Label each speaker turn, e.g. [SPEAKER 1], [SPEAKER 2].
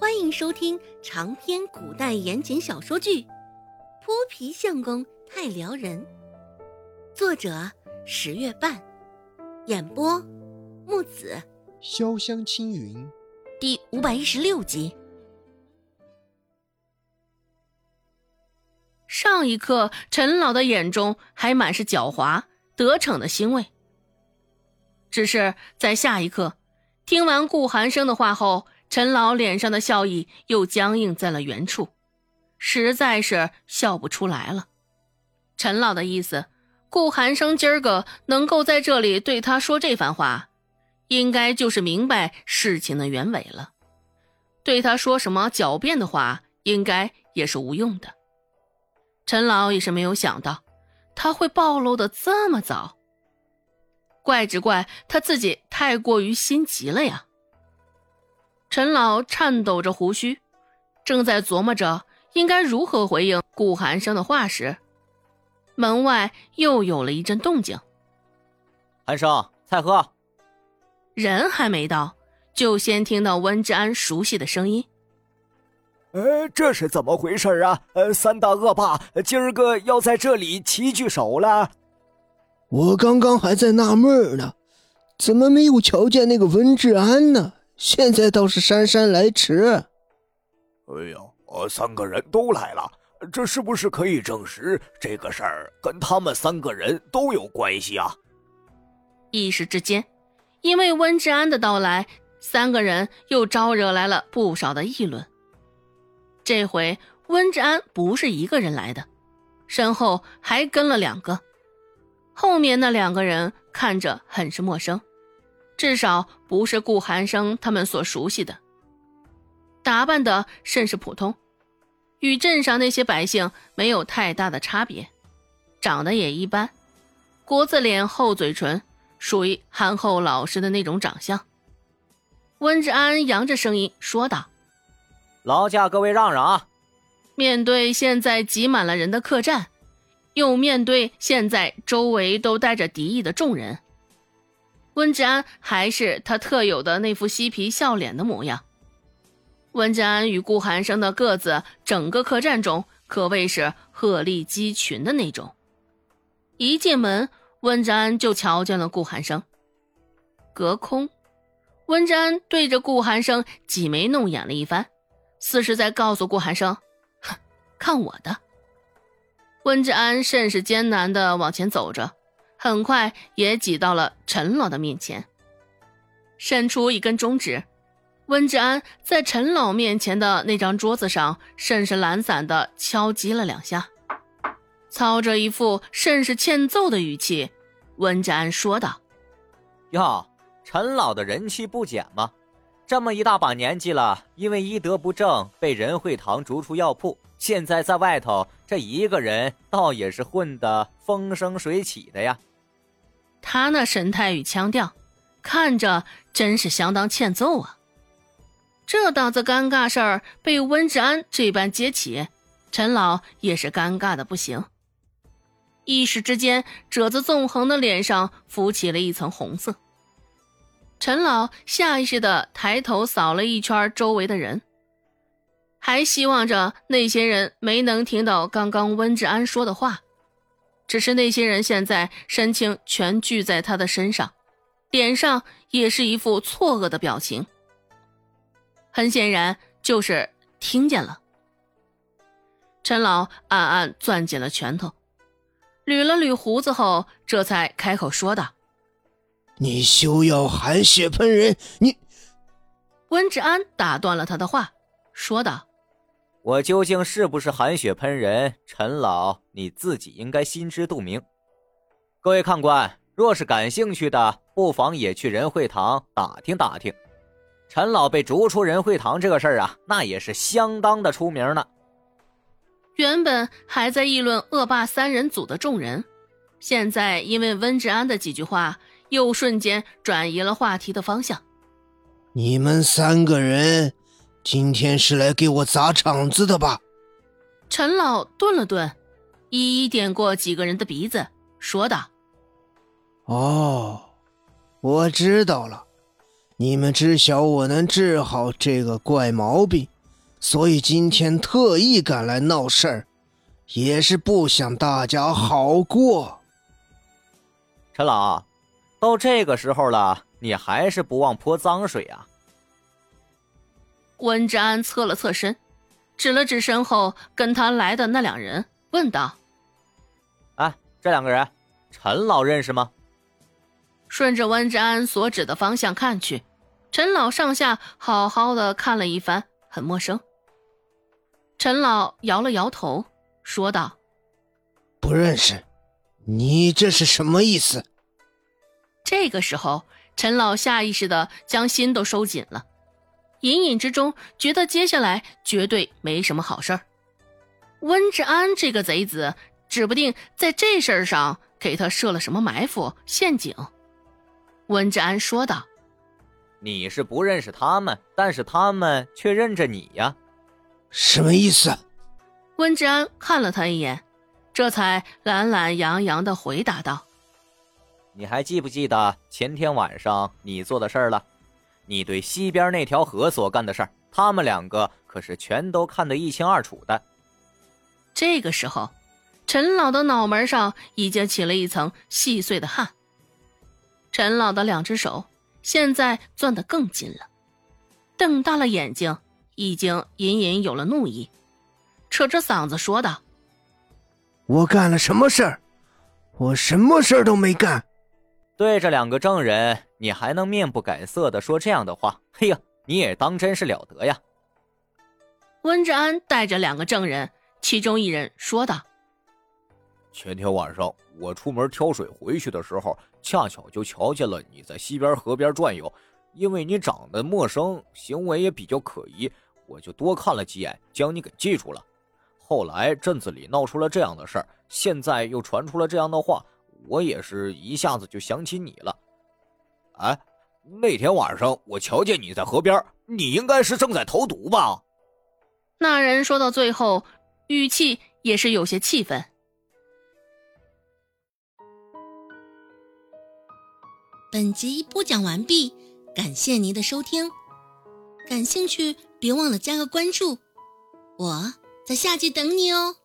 [SPEAKER 1] 欢迎收听长篇古代言情小说剧《泼皮相公太撩人》，作者十月半，演播木子
[SPEAKER 2] 潇湘青云，
[SPEAKER 1] 第五百一十六集。
[SPEAKER 3] 上一刻，陈老的眼中还满是狡猾得逞的欣慰，只是在下一刻，听完顾寒生的话后。陈老脸上的笑意又僵硬在了原处，实在是笑不出来了。陈老的意思，顾寒生今儿个能够在这里对他说这番话，应该就是明白事情的原委了。对他说什么狡辩的话，应该也是无用的。陈老也是没有想到，他会暴露的这么早。怪只怪他自己太过于心急了呀。陈老颤抖着胡须，正在琢磨着应该如何回应顾寒生的话时，门外又有了一阵动静。
[SPEAKER 4] 寒生，菜喝。
[SPEAKER 3] 人还没到，就先听到温志安熟悉的声音：“
[SPEAKER 5] 呃，这是怎么回事啊？呃，三大恶霸今儿个要在这里齐聚首了。
[SPEAKER 2] 我刚刚还在纳闷呢，怎么没有瞧见那个温志安呢？”现在倒是姗姗来迟。
[SPEAKER 5] 哎呀，三个人都来了，这是不是可以证实这个事儿跟他们三个人都有关系啊？
[SPEAKER 3] 一时之间，因为温志安的到来，三个人又招惹来了不少的议论。这回温志安不是一个人来的，身后还跟了两个，后面那两个人看着很是陌生。至少不是顾寒生他们所熟悉的，打扮的甚是普通，与镇上那些百姓没有太大的差别，长得也一般，国字脸、厚嘴唇，属于憨厚老实的那种长相。温志安扬着声音说道：“
[SPEAKER 4] 劳驾各位让让啊！”
[SPEAKER 3] 面对现在挤满了人的客栈，又面对现在周围都带着敌意的众人。温志安还是他特有的那副嬉皮笑脸的模样。温志安与顾寒生的个子，整个客栈中可谓是鹤立鸡群的那种。一进门，温志安就瞧见了顾寒生。隔空，温志安对着顾寒生挤眉弄眼了一番，似是在告诉顾寒生：“哼，看我的。”温志安甚是艰难地往前走着。很快也挤到了陈老的面前，伸出一根中指，温志安在陈老面前的那张桌子上甚是懒散的敲击了两下，操着一副甚是欠揍的语气，温志安说道：“
[SPEAKER 4] 哟，陈老的人气不减吗？这么一大把年纪了，因为医德不正被仁惠堂逐出药铺，现在在外头这一个人倒也是混得风生水起的呀。”
[SPEAKER 3] 他那神态与腔调，看着真是相当欠揍啊！这档子尴尬事儿被温志安这般接起，陈老也是尴尬的不行。一时之间，褶子纵横的脸上浮起了一层红色。陈老下意识的抬头扫了一圈周围的人，还希望着那些人没能听到刚刚温志安说的话。只是那些人现在神情全聚在他的身上，脸上也是一副错愕的表情。很显然就是听见了。陈老暗暗攥紧了拳头，捋了捋胡子后，这才开口说道：“
[SPEAKER 2] 你休要含血喷人！”你，
[SPEAKER 3] 温志安打断了他的话，说道。
[SPEAKER 4] 我究竟是不是含血喷人？陈老，你自己应该心知肚明。各位看官，若是感兴趣的，不妨也去仁惠堂打听打听。陈老被逐出仁惠堂这个事儿啊，那也是相当的出名呢。
[SPEAKER 3] 原本还在议论恶霸三人组的众人，现在因为温志安的几句话，又瞬间转移了话题的方向。
[SPEAKER 2] 你们三个人。今天是来给我砸场子的吧？
[SPEAKER 3] 陈老顿了顿，一一点过几个人的鼻子，说道：“
[SPEAKER 2] 哦，我知道了，你们知晓我能治好这个怪毛病，所以今天特意赶来闹事儿，也是不想大家好过。
[SPEAKER 4] 陈老，到这个时候了，你还是不忘泼脏水啊？
[SPEAKER 3] 温之安侧了侧身，指了指身后跟他来的那两人，问道：“
[SPEAKER 4] 哎，这两个人，陈老认识吗？”
[SPEAKER 3] 顺着温之安所指的方向看去，陈老上下好好的看了一番，很陌生。陈老摇了摇头，说道：“
[SPEAKER 2] 不认识，你这是什么意思？”
[SPEAKER 3] 这个时候，陈老下意识的将心都收紧了，隐隐之中觉得接下来绝对没什么好事儿。温志安这个贼子，指不定在这事儿上给他设了什么埋伏陷阱。温志安说道：“
[SPEAKER 4] 你是不认识他们，但是他们却认着你呀，
[SPEAKER 2] 什么意思？”
[SPEAKER 3] 温志安看了他一眼，这才懒懒洋洋的回答道：“
[SPEAKER 4] 你还记不记得前天晚上你做的事儿了？你对西边那条河所干的事儿，他们两个可是全都看得一清二楚的。”
[SPEAKER 3] 这个时候，陈老的脑门上已经起了一层细碎的汗。陈老的两只手现在攥得更紧了，瞪大了眼睛，已经隐隐有了怒意，扯着嗓子说道：“
[SPEAKER 2] 我干了什么事儿？我什么事儿都没干。”
[SPEAKER 4] 对着两个证人，你还能面不改色的说这样的话？嘿呀，你也当真是了得呀！
[SPEAKER 3] 温志安带着两个证人，其中一人说道：“
[SPEAKER 5] 前天晚上我出门挑水回去的时候。”恰巧就瞧见了你在西边河边转悠，因为你长得陌生，行为也比较可疑，我就多看了几眼，将你给记住了。后来镇子里闹出了这样的事儿，现在又传出了这样的话，我也是一下子就想起你了。哎，那天晚上我瞧见你在河边，你应该是正在投毒吧？
[SPEAKER 3] 那人说到最后，语气也是有些气愤。
[SPEAKER 1] 本集播讲完毕，感谢您的收听。感兴趣，别忘了加个关注，我在下集等你哦。